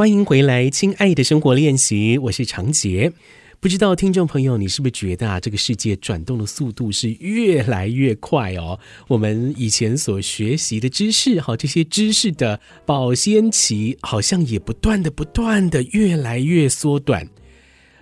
欢迎回来，亲爱的生活练习，我是长杰。不知道听众朋友，你是不是觉得啊，这个世界转动的速度是越来越快哦？我们以前所学习的知识，哈，这些知识的保鲜期，好像也不断的、不断的越来越缩短。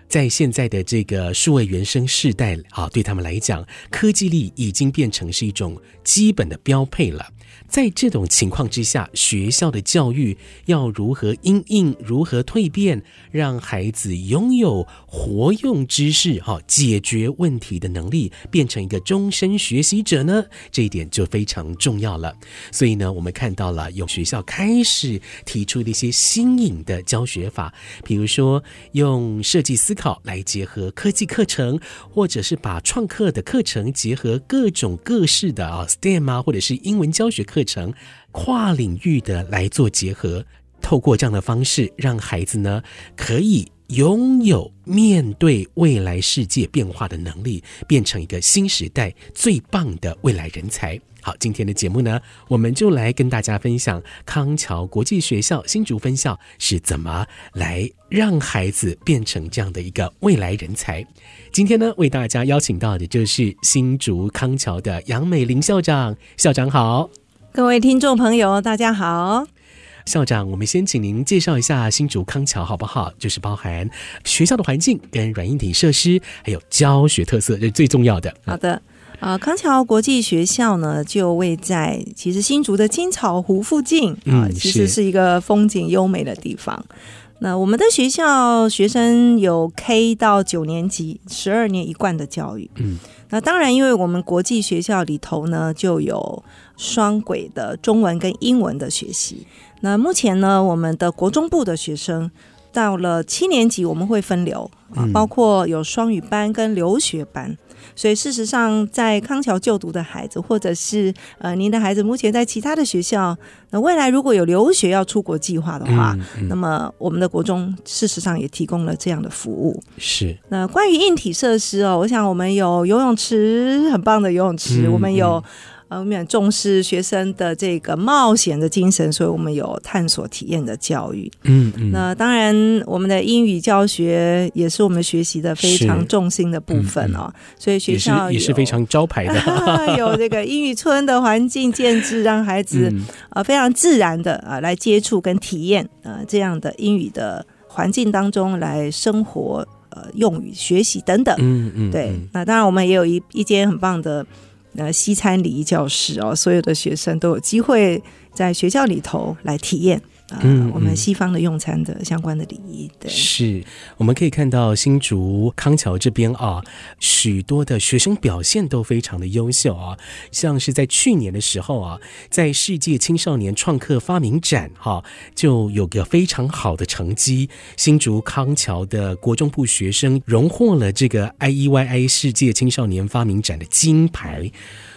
在现在的这个数位原生世代啊，对他们来讲，科技力已经变成是一种基本的标配了。在这种情况之下，学校的教育要如何因应、如何蜕变，让孩子拥有活用知识、哈解决问题的能力，变成一个终身学习者呢？这一点就非常重要了。所以呢，我们看到了有学校开始提出的一些新颖的教学法，比如说用设计思考来结合科技课程，或者是把创客的课程结合各种各式的啊 STEM 啊，或者是英文教学课。课程跨领域的来做结合，透过这样的方式，让孩子呢可以拥有面对未来世界变化的能力，变成一个新时代最棒的未来人才。好，今天的节目呢，我们就来跟大家分享康桥国际学校新竹分校是怎么来让孩子变成这样的一个未来人才。今天呢，为大家邀请到的就是新竹康桥的杨美玲校长，校长好。各位听众朋友，大家好。校长，我们先请您介绍一下新竹康桥好不好？就是包含学校的环境、跟软硬体设施，还有教学特色，这是最重要的。好的，啊、呃，康桥国际学校呢，就位在其实新竹的金草湖附近啊、呃，其实是一个风景优美的地方。那我们的学校学生有 K 到九年级，十二年一贯的教育。嗯，那当然，因为我们国际学校里头呢，就有双轨的中文跟英文的学习。那目前呢，我们的国中部的学生到了七年级，我们会分流啊，包括有双语班跟留学班。所以，事实上，在康桥就读的孩子，或者是呃，您的孩子目前在其他的学校，那未来如果有留学要出国计划的话，嗯嗯、那么我们的国中事实上也提供了这样的服务。是。那关于硬体设施哦，我想我们有游泳池，很棒的游泳池，嗯、我们有。呃，我们很重视学生的这个冒险的精神，所以我们有探索体验的教育。嗯嗯。那当然，我们的英语教学也是我们学习的非常重心的部分哦。嗯嗯、所以学校也是，非常招牌的，有这个英语村的环境建置，让孩子呃非常自然的啊来接触跟体验呃这样的英语的环境当中来生活呃用语学习等等。嗯嗯。对，那当然我们也有一一间很棒的。呃，西餐礼仪教室哦，所有的学生都有机会在学校里头来体验。嗯，我们西方的用餐的相关的礼仪，对，是我们可以看到新竹康桥这边啊，许多的学生表现都非常的优秀啊，像是在去年的时候啊，在世界青少年创客发明展哈，就有个非常好的成绩，新竹康桥的国中部学生荣获了这个 IEYI 世界青少年发明展的金牌，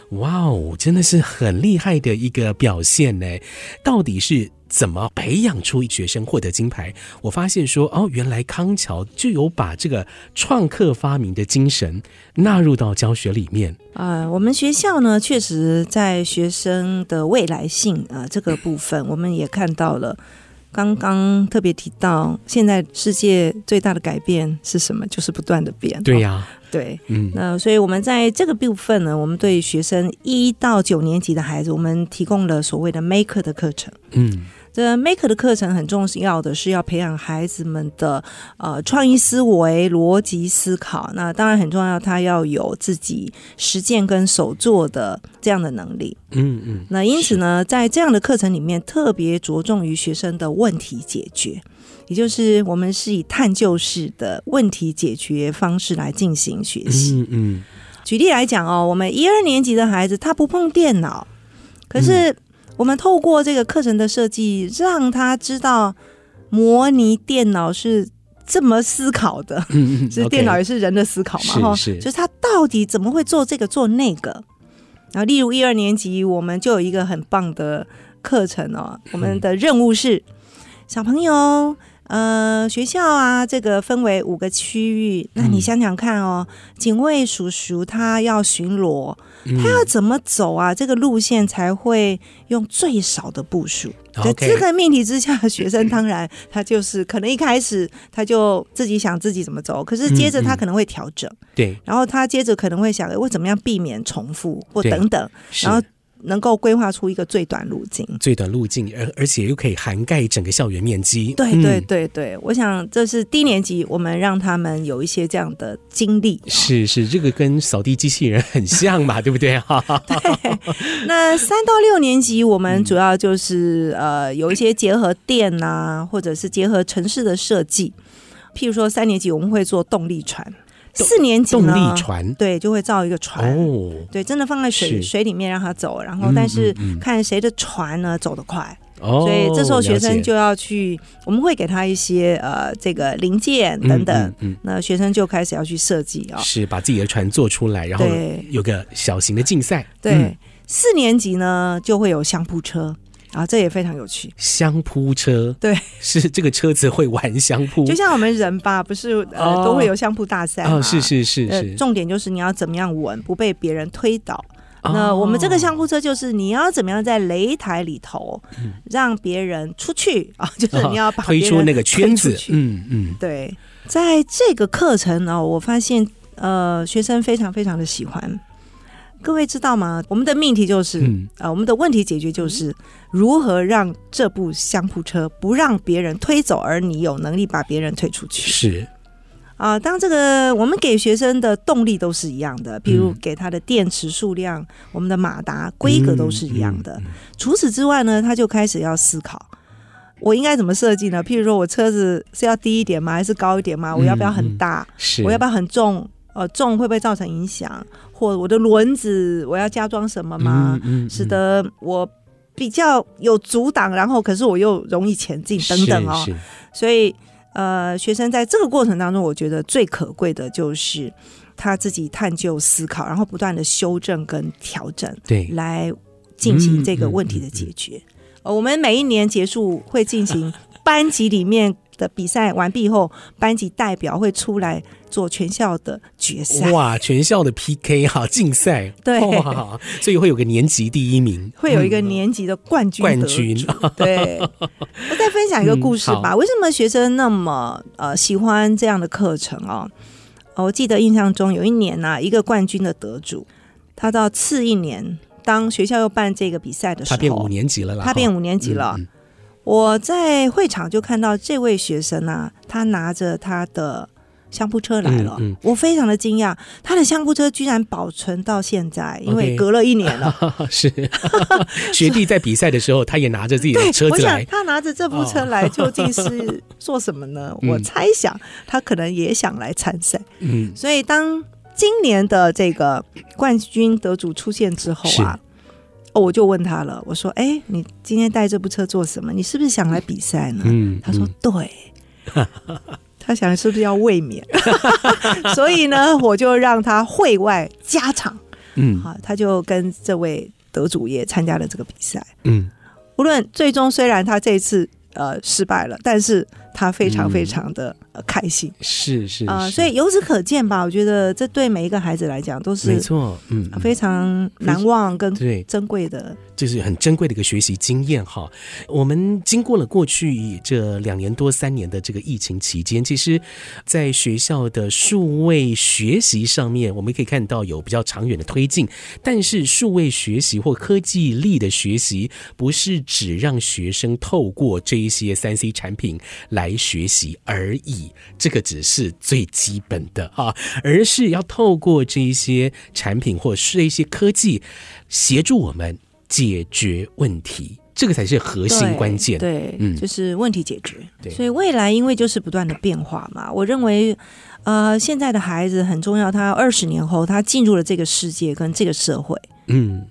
哇哦，真的是很厉害的一个表现呢，到底是？怎么培养出学生获得金牌？我发现说哦，原来康桥就有把这个创客发明的精神纳入到教学里面。啊、呃，我们学校呢，确实在学生的未来性啊、呃、这个部分，我们也看到了。刚刚特别提到，现在世界最大的改变是什么？就是不断的变。对呀、对，嗯，那所以我们在这个部分呢，我们对学生一到九年级的孩子，我们提供了所谓的 Maker 的课程。嗯。这 Maker 的课程很重要的是要培养孩子们的呃创意思维、逻辑思考。那当然很重要，他要有自己实践跟手做的这样的能力。嗯嗯。那因此呢，在这样的课程里面，特别着重于学生的问题解决，也就是我们是以探究式的问题解决方式来进行学习。嗯嗯。举例来讲哦，我们一二年级的孩子他不碰电脑，可是。我们透过这个课程的设计，让他知道模拟电脑是这么思考的。嗯，其实电脑也是人的思考嘛，哈，是，就是他到底怎么会做这个做那个。然后，例如一二年级，我们就有一个很棒的课程哦。我们的任务是小朋友，呃，学校啊，这个分为五个区域。那你想想看哦，嗯、警卫叔叔他要巡逻，嗯、他要怎么走啊？这个路线才会用最少的步数。在这个命题之下，学生当然他就是可能一开始他就自己想自己怎么走，可是接着他可能会调整。嗯嗯、对，然后他接着可能会想，我怎么样避免重复或等等，然后。能够规划出一个最短路径，最短路径，而而且又可以涵盖整个校园面积。对对对对，我想这是低年级，我们让他们有一些这样的经历。是是，这个跟扫地机器人很像嘛，对不对？哈，对。那三到六年级，我们主要就是、嗯、呃，有一些结合电啊，或者是结合城市的设计。譬如说，三年级我们会做动力船。四年级呢，动力船。对，就会造一个船，哦、对，真的放在水水里面让它走，然后但是看谁的船呢走得快，哦、所以这时候学生就要去，解我们会给他一些呃这个零件等等，嗯嗯嗯、那学生就开始要去设计啊，是把自己的船做出来，然后有个小型的竞赛。对，嗯、四年级呢就会有相扑车。啊，这也非常有趣。相扑车，对，是这个车子会玩相扑，就像我们人吧，不是呃、哦、都会有相扑大赛吗？哦，是是是是、呃。重点就是你要怎么样稳，不被别人推倒。哦、那我们这个相扑车就是你要怎么样在擂台里头让别人出去啊？就是你要把推出那个圈子。嗯嗯，对，在这个课程呢，我发现呃，学生非常非常的喜欢。各位知道吗？我们的命题就是，嗯、呃，我们的问题解决就是如何让这部相扑车不让别人推走，而你有能力把别人推出去。是啊、呃，当这个我们给学生的动力都是一样的，比如给他的电池数量、嗯、我们的马达规格都是一样的。嗯嗯嗯、除此之外呢，他就开始要思考，我应该怎么设计呢？譬如说我车子是要低一点吗？还是高一点吗？我要不要很大？我要不要很重？呃，重会不会造成影响？或我的轮子我要加装什么吗？嗯嗯嗯、使得我比较有阻挡，然后可是我又容易前进等等哦。所以呃，学生在这个过程当中，我觉得最可贵的就是他自己探究思考，然后不断的修正跟调整，对，来进行这个问题的解决。我们每一年结束会进行班级里面。的比赛完毕后，班级代表会出来做全校的决赛。哇，全校的 PK 哈 竞赛，对，所以会有个年级第一名，会有一个年级的冠军。冠军，对。我再分享一个故事吧。嗯、为什么学生那么呃喜欢这样的课程哦？我记得印象中有一年呐、啊，一个冠军的得主，他到次一年，当学校又办这个比赛的时候，他变五年级了啦，他变五年级了。嗯嗯我在会场就看到这位学生啊，他拿着他的相扑车来了，嗯嗯、我非常的惊讶，他的相扑车居然保存到现在，因为隔了一年了。Okay. 是 学弟在比赛的时候，他也拿着自己的车子来。他拿着这部车来究竟是做什么呢？哦、我猜想他可能也想来参赛。嗯，所以当今年的这个冠军得主出现之后啊。哦，我就问他了，我说：“哎，你今天带这部车做什么？你是不是想来比赛呢？”嗯，他说：“对。”他想是不是要卫冕？所以呢，我就让他会外加场。嗯，好，他就跟这位得主也参加了这个比赛。嗯，无论最终虽然他这次呃失败了，但是他非常非常的。呃，开心是是啊，所以由此可见吧，我觉得这对每一个孩子来讲都是没错，嗯，非常难忘跟对珍贵的，就是很珍贵的一个学习经验哈。我们经过了过去这两年多三年的这个疫情期间，其实，在学校的数位学习上面，我们可以看到有比较长远的推进。但是，数位学习或科技力的学习，不是只让学生透过这一些三 C 产品来学习而已。这个只是最基本的啊，而是要透过这一些产品或是一些科技协助我们解决问题，这个才是核心关键。对，对嗯，就是问题解决。对，所以未来因为就是不断的变化嘛，我认为呃，现在的孩子很重要，他二十年后他进入了这个世界跟这个社会，嗯。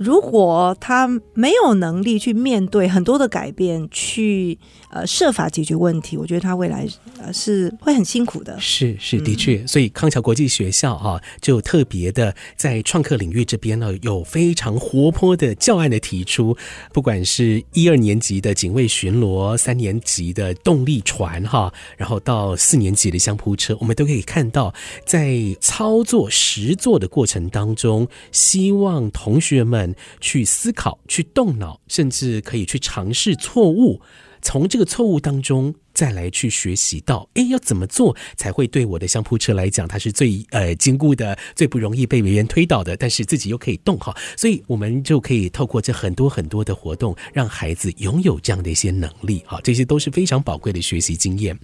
如果他没有能力去面对很多的改变，去呃设法解决问题，我觉得他未来呃是会很辛苦的。是是，的确，所以康桥国际学校哈就特别的在创客领域这边呢，有非常活泼的教案的提出，不管是一二年级的警卫巡逻，三年级的动力船哈，然后到四年级的相扑车，我们都可以看到在操作实做的过程当中，希望同学们。去思考，去动脑，甚至可以去尝试错误，从这个错误当中。再来去学习到，哎，要怎么做才会对我的相扑车来讲，它是最呃坚固的，最不容易被别人推倒的，但是自己又可以动哈，所以我们就可以透过这很多很多的活动，让孩子拥有这样的一些能力哈，这些都是非常宝贵的学习经验。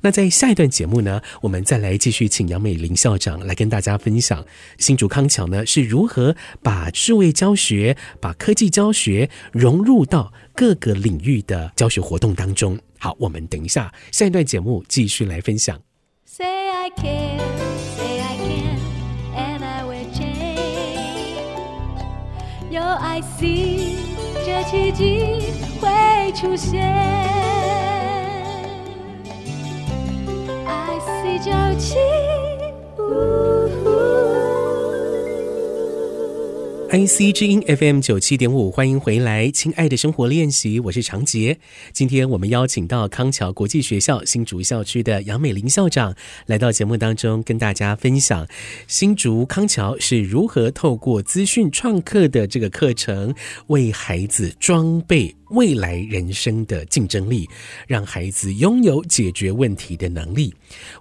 那在下一段节目呢，我们再来继续请杨美玲校长来跟大家分享新竹康桥呢是如何把数位教学、把科技教学融入到各个领域的教学活动当中。好，我们等一下下一段节目继续来分享。Say I can, 有 I see，这奇迹会出现。I see 九七。IC 之音 FM 九七点五，欢迎回来，亲爱的生活练习，我是长杰。今天我们邀请到康桥国际学校新竹校区的杨美玲校长来到节目当中，跟大家分享新竹康桥是如何透过资讯创客的这个课程，为孩子装备。未来人生的竞争力，让孩子拥有解决问题的能力。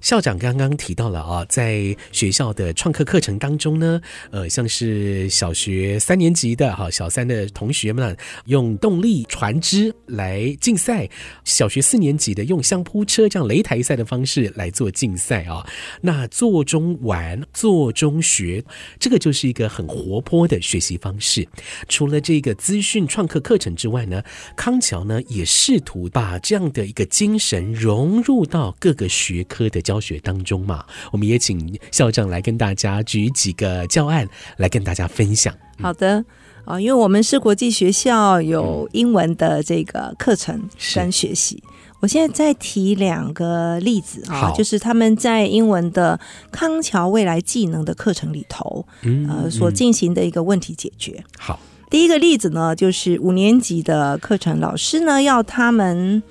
校长刚刚提到了啊，在学校的创客课程当中呢，呃，像是小学三年级的哈小三的同学们用动力船只来竞赛，小学四年级的用相扑车这样擂台赛的方式来做竞赛啊。那做中玩，做中学，这个就是一个很活泼的学习方式。除了这个资讯创客课程之外呢，康桥呢也试图把这样的一个精神融入到各个学科的教学当中嘛。我们也请校长来跟大家举几个教案来跟大家分享。好的啊，因为我们是国际学校，有英文的这个课程跟学习。我现在再提两个例子啊，就是他们在英文的康桥未来技能的课程里头，嗯呃，所进行的一个问题解决。好。第一个例子呢，就是五年级的课程，老师呢要他们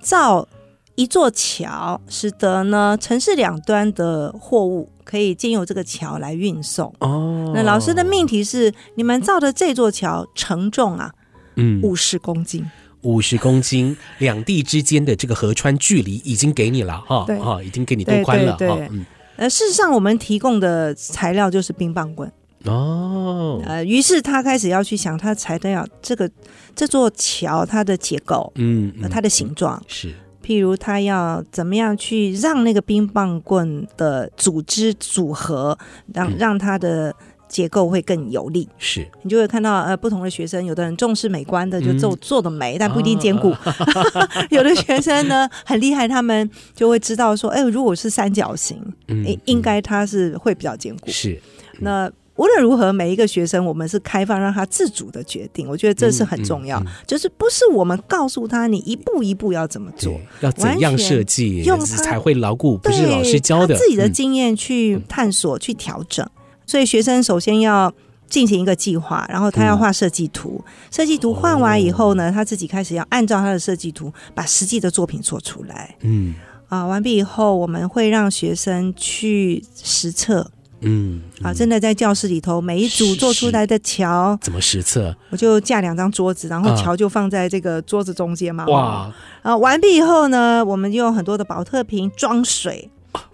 造一座桥，使得呢城市两端的货物可以经由这个桥来运送。哦，那老师的命题是：你们造的这座桥承重啊，嗯，五十公斤，五十公斤，两地之间的这个河川距离已经给你了哈，哈，已经给你多宽了，对，对，对，嗯，呃，事实上我们提供的材料就是冰棒棍。哦，呃，于是他开始要去想，他材料这个这座桥它的结构，嗯，嗯，它的形状。是，譬如他要怎么样去让那个冰棒棍的组织组合，让、嗯、让它的结构会更有力。是，你就会看到呃不同的学生，有的人重视美观的就做、嗯、做的美，但不一定坚固；啊、有的学生呢很厉害，他们就会知道说，哎，如果是三角形，嗯，嗯应该它是会比较坚固。是，嗯、那。无论如何，每一个学生，我们是开放让他自主的决定。我觉得这是很重要，嗯嗯嗯、就是不是我们告诉他你一步一步要怎么做，要怎样设计，用他才会牢固，不是老师教的，自己的经验去探索、嗯、去调整。所以学生首先要进行一个计划，然后他要画设计图。设计图画完以后呢，他自己开始要按照他的设计图把实际的作品做出来。嗯，啊，完毕以后，我们会让学生去实测。嗯，啊，真的在教室里头，每一组做出来的桥怎么实测？我就架两张桌子，然后桥就放在这个桌子中间嘛。啊哇！啊，完毕以后呢，我们用很多的保特瓶装水，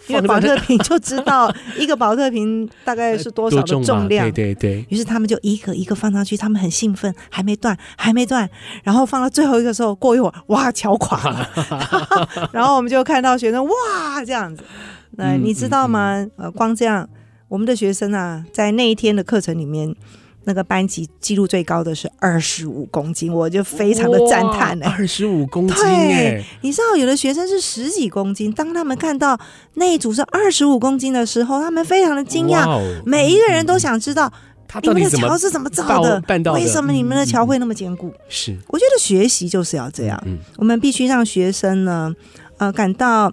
因为保特瓶就知道一个保特瓶大概是多少的重量。对对对。于是他们就一个一个放上去，他们很兴奋，还没断，还没断。然后放到最后一个时候，过一会儿，哇，桥垮了。然后我们就看到学生哇这样子，那你知道吗？呃，光这样。我们的学生啊，在那一天的课程里面，那个班级记录最高的是二十五公斤，我就非常的赞叹呢。二十五公斤，对，你知道有的学生是十几公斤，当他们看到那一组是二十五公斤的时候，他们非常的惊讶，每一个人都想知道他到底怎么桥是怎么造的？办到的？为什么你们的桥会那么坚固？嗯、是，我觉得学习就是要这样。嗯，我们必须让学生呢，呃，感到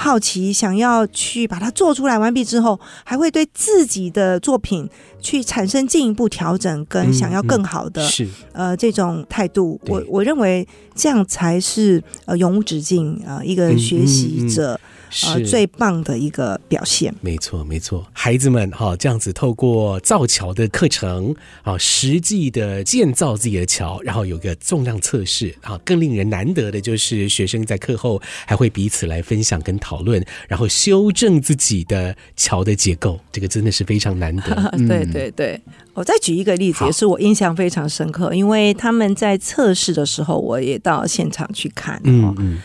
好奇，想要去把它做出来。完毕之后，还会对自己的作品去产生进一步调整，跟想要更好的、嗯嗯、是呃这种态度。我我认为这样才是呃永无止境呃一个学习者。呃，最棒的一个表现，没错，没错。孩子们哈，这样子透过造桥的课程啊，实际的建造自己的桥，然后有个重量测试啊，更令人难得的就是学生在课后还会彼此来分享跟讨论，然后修正自己的桥的结构，这个真的是非常难得。嗯、对对对，我再举一个例子，也是我印象非常深刻，因为他们在测试的时候，我也到现场去看。嗯嗯。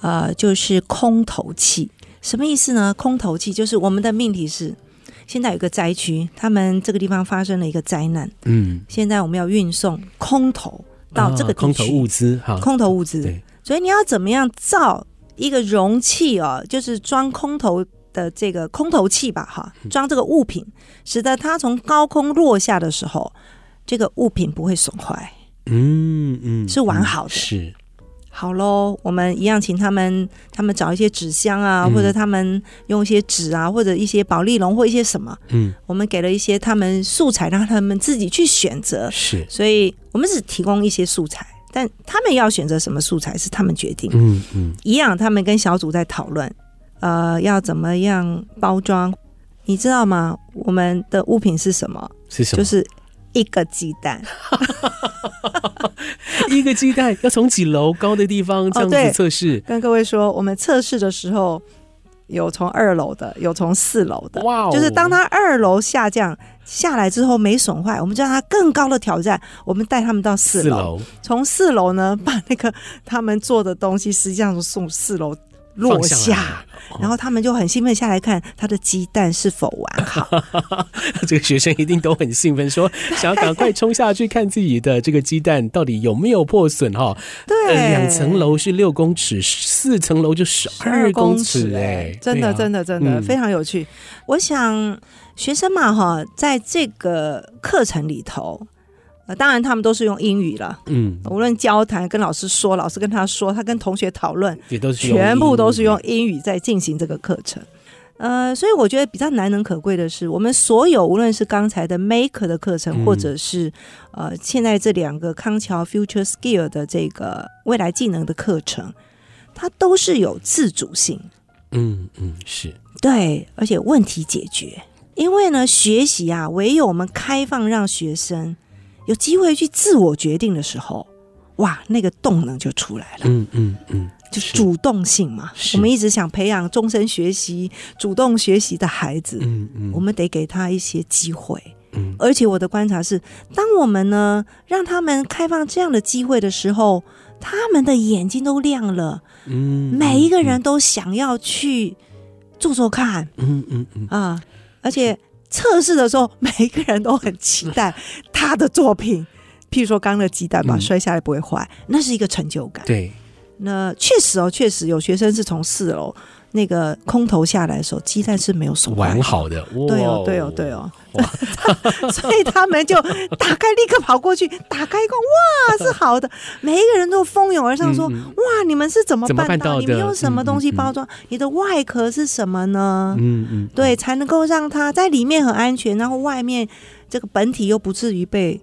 呃，就是空投器，什么意思呢？空投器就是我们的命题是，现在有个灾区，他们这个地方发生了一个灾难，嗯，现在我们要运送空投到这个地区，空投物资，哈，空投物资，对，所以你要怎么样造一个容器哦，就是装空投的这个空投器吧，哈，装这个物品，使得它从高空落下的时候，这个物品不会损坏，嗯嗯，是完好的，是。好喽，我们一样请他们，他们找一些纸箱啊，嗯、或者他们用一些纸啊，或者一些保丽龙或一些什么，嗯，我们给了一些他们素材，让他们自己去选择。是，所以我们只提供一些素材，但他们要选择什么素材是他们决定。嗯嗯，一样，他们跟小组在讨论，呃，要怎么样包装，你知道吗？我们的物品是什么？是什么？就是。一个鸡蛋，一个鸡蛋要从几楼高的地方这样子测试？哦，跟各位说，我们测试的时候有从二楼的，有从四楼的。哇哦！就是当他二楼下降下来之后没损坏，我们就让他更高的挑战，我们带他们到四楼，从四楼呢把那个他们做的东西，实际上是送四楼。落下，然后他们就很兴奋下来看他的鸡蛋是否完好。这个学生一定都很兴奋，说想要赶快冲下去看自己的这个鸡蛋到底有没有破损哈。对，呃、两层楼是六公尺，四层楼就十二公尺哎，真的真的真的、嗯、非常有趣。我想学生嘛哈，在这个课程里头。当然，他们都是用英语了。嗯，无论交谈、跟老师说、老师跟他说、他跟同学讨论，也都是全部都是用英语在进行这个课程。呃，所以我觉得比较难能可贵的是，我们所有无论是刚才的 Maker 的课程，或者是呃现在这两个康桥 Future Skill 的这个未来技能的课程，它都是有自主性。嗯嗯，是对，而且问题解决。因为呢，学习啊，唯有我们开放让学生。有机会去自我决定的时候，哇，那个动能就出来了。嗯嗯嗯，就主动性嘛。我们一直想培养终身学习、主动学习的孩子。嗯嗯，我们得给他一些机会。嗯，而且我的观察是，当我们呢让他们开放这样的机会的时候，他们的眼睛都亮了。嗯，每一个人都想要去做做看。嗯嗯嗯啊，而且。测试的时候，每一个人都很期待他的作品。譬如说，刚刚的鸡蛋吧，摔下来不会坏，嗯，那是一个成就感。对，那确实哦，确实有学生是从四楼。那个空投下来的时候，鸡蛋是没有损坏完好的。对哦，对哦，对哦。所以他们就打开，立刻跑过去，打开一个，哇，是好的。每一个人都蜂拥而上，说：“嗯、哇，你们是怎么办到？办到你们用什么东西包装？嗯嗯、你的外壳是什么呢？嗯嗯，对，才能够让它在里面很安全，然后外面这个本体又不至于被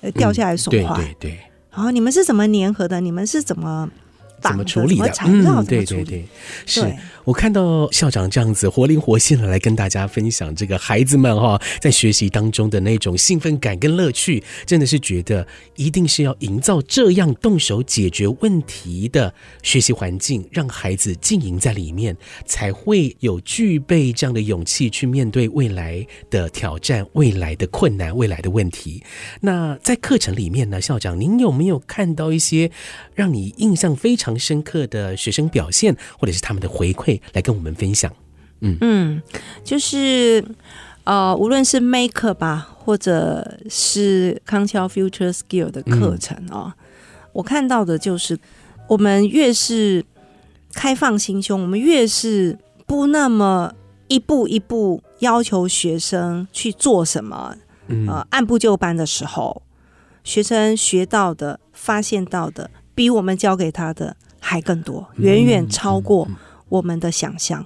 呃掉下来损坏。对对对。然后你们是怎么粘合的？你们是怎么？怎么处理的？嗯，对对对，是我看到校长这样子活灵活现的来跟大家分享这个孩子们哈在学习当中的那种兴奋感跟乐趣，真的是觉得一定是要营造这样动手解决问题的学习环境，让孩子浸淫在里面，才会有具备这样的勇气去面对未来的挑战、未来的困难、未来的问题。那在课程里面呢，校长您有没有看到一些让你印象非常常深刻的学生表现，或者是他们的回馈，来跟我们分享。嗯。嗯，就是呃，无论是 Maker 吧，或者是康桥 Future Skill 的课程啊、嗯，我看到的就是，我们越是开放心胸，我们越是不那么一步一步要求学生去做什么，呃按部就班的时候，学生学到的、发现到的，比我们教给他的还更多，远远超过我们的想象。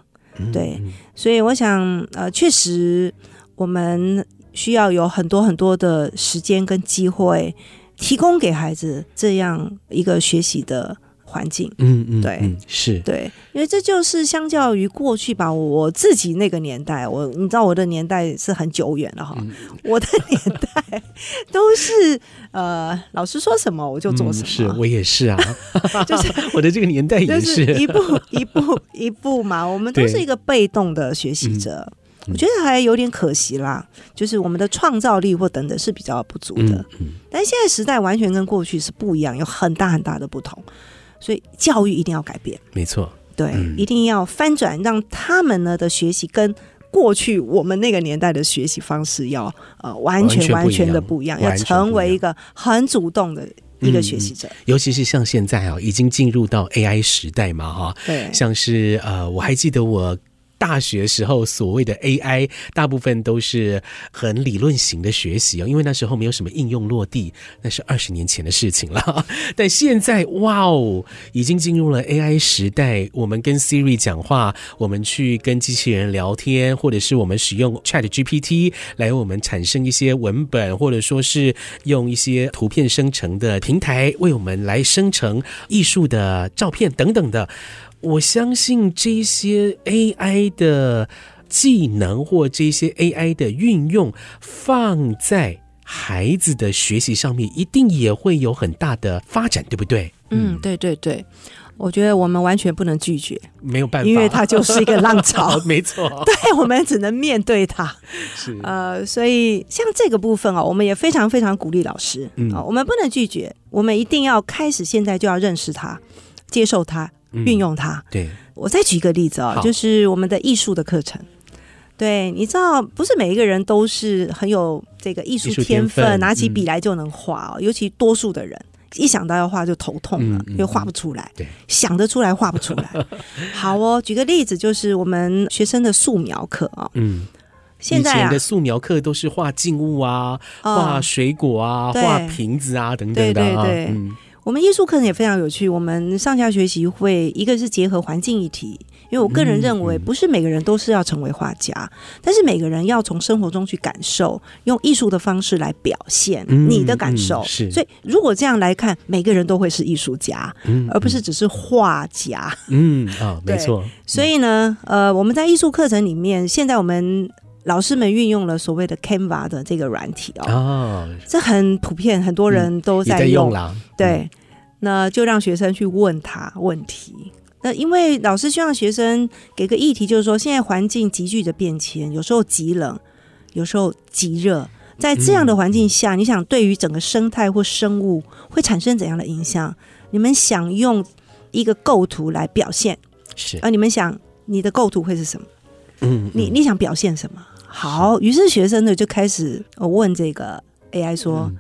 对，所以我想，呃，确实我们需要有很多很多的时间跟机会，提供给孩子这样一个学习的。环境，嗯嗯，对，嗯、是。对，因为这就是相较于过去吧，我自己那个年代，我你知道我的年代是很久远了哈，嗯、我的年代都是呃，老师说什么我就做什么，我也是啊，就是 我的这个年代也是。一步一步一步嘛，我们都是一个被动的学习者，嗯、我觉得还有点可惜啦，就是我们的创造力或等等是比较不足的，嗯嗯、但现在时代完全跟过去是不一样，有很大很大的不同。所以教育一定要改变，没错，对，嗯、一定要翻转，让他们呢的学习跟过去我们那个年代的学习方式要呃完全完全的不一样，要成为一个很主动的一个学习者。嗯、尤其是像现在啊，已经进入到 AI 时代嘛，哈，对，像是呃，我还记得我。大学时候所谓的 AI，大部分都是很理论型的学习哦，因为那时候没有什么应用落地，那是二十年前的事情了。但现在，哇哦，已经进入了 AI 时代。我们跟 Siri 讲话，我们去跟机器人聊天，或者是我们使用 ChatGPT 来为我们产生一些文本，或者说是用一些图片生成的平台为我们来生成艺术的照片等等的。我相信这些 AI 的技能或这些 AI 的运用，放在孩子的学习上面，一定也会有很大的发展，对不对？嗯，对对对，我觉得我们完全不能拒绝，没有办法，因为它就是一个浪潮，没错。对，我们只能面对它。是呃，所以像这个部分啊，我们也非常非常鼓励老师，嗯，我们不能拒绝，我们一定要开始，现在就要认识它，接受它。运用它，嗯、对，我再举一个例子啊、哦，就是我们的艺术的课程。对，你知道，不是每一个人都是很有这个艺术天分，天分拿起笔来就能画哦。嗯、尤其多数的人，一想到要画就头痛了，因为画不出来。对，想得出来画不出来。好哦，举个例子，就是我们学生的素描课啊。嗯，现在、啊、以前的素描课都是画静物啊，画水果啊，画瓶子啊等等的。对对对。嗯我们艺术课程也非常有趣。我们上下学习会，一个是结合环境议题，因为我个人认为，不是每个人都是要成为画家，但是每个人要从生活中去感受，用艺术的方式来表现你的感受。嗯嗯、是，所以如果这样来看，每个人都会是艺术家，嗯、而不是只是画家。嗯啊，没错。所以呢，呃，我们在艺术课程里面，现在我们。老师们运用了所谓的 Canva 的这个软体哦，哦这很普遍，很多人都在用。对，嗯、那就让学生去问他问题。那因为老师希望学生给个议题，就是说现在环境急剧的变迁，有时候极冷，有时候极热，在这样的环境下，嗯、你想对于整个生态或生物会产生怎样的影响？你们想用一个构图来表现，是啊？你们想你的构图会是什么？嗯，嗯，你你想表现什么？好，于是学生呢就开始问这个 AI 说：“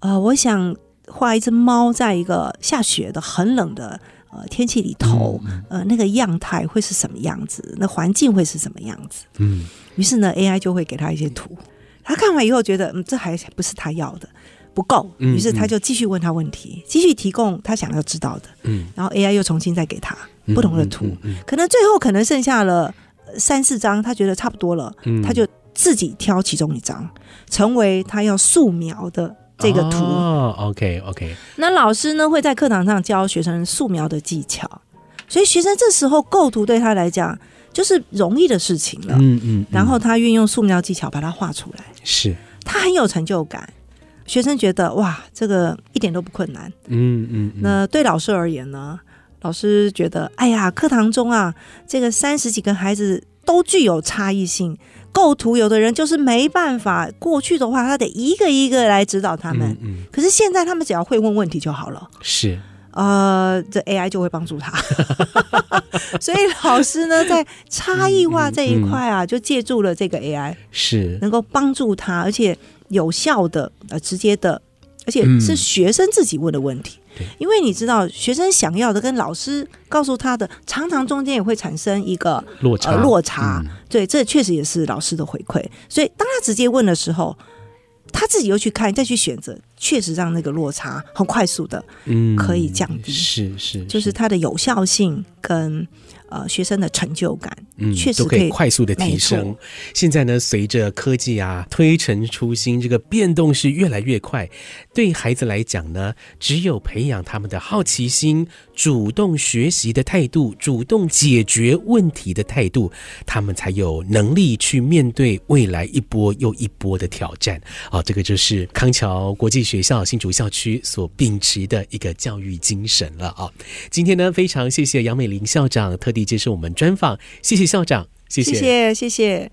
嗯、呃，我想画一只猫在一个下雪的很冷的呃天气里头，嗯、呃，那个样态会是什么样子？那环境会是什么样子？”嗯，于是呢，AI 就会给他一些图，他看完以后觉得嗯，这还不是他要的，不够，于是他就继续问他问题，继续提供他想要知道的。嗯，然后 AI 又重新再给他不同的图，可能最后可能剩下了三四张，他觉得差不多了，嗯、他就。自己挑其中一张，成为他要素描的这个图。哦，OK OK。那老师呢，会在课堂上教学生素描的技巧，所以学生这时候构图对他来讲就是容易的事情了。嗯嗯。嗯，然后他运用素描技巧把它画出来，是他很有成就感。学生觉得哇，这个一点都不困难。嗯嗯。嗯，那对老师而言呢？老师觉得，哎呀，课堂中啊，这个三十几个孩子都具有差异性。构图，有的人就是没办法。过去的话，他得一个一个来指导他们。嗯嗯、可是现在，他们只要会问问题就好了。是，呃，这 AI 就会帮助他。所以老师呢，在差异化这一块啊，嗯嗯嗯、就借助了这个 AI，是能够帮助他，而且有效的、呃，直接的，而且是学生自己问的问题。嗯因为你知道，学生想要的跟老师告诉他的，常常中间也会产生一个落差。落差，对，这确实也是老师的回馈。所以当他直接问的时候，他自己又去看，再去选择，确实让那个落差很快速的，嗯，可以降低。是是，就是它的有效性跟。呃，学生的成就感，嗯，确实可以快速的提升。现在呢，随着科技啊推陈出新，这个变动是越来越快。对孩子来讲呢，只有培养他们的好奇心、主动学习的态度、主动解决问题的态度，他们才有能力去面对未来一波又一波的挑战。啊，这个就是康桥国际学校新竹校区所秉持的一个教育精神了啊。今天呢，非常谢谢杨美玲校长特地接受我们专访，谢谢校长，谢谢，谢谢，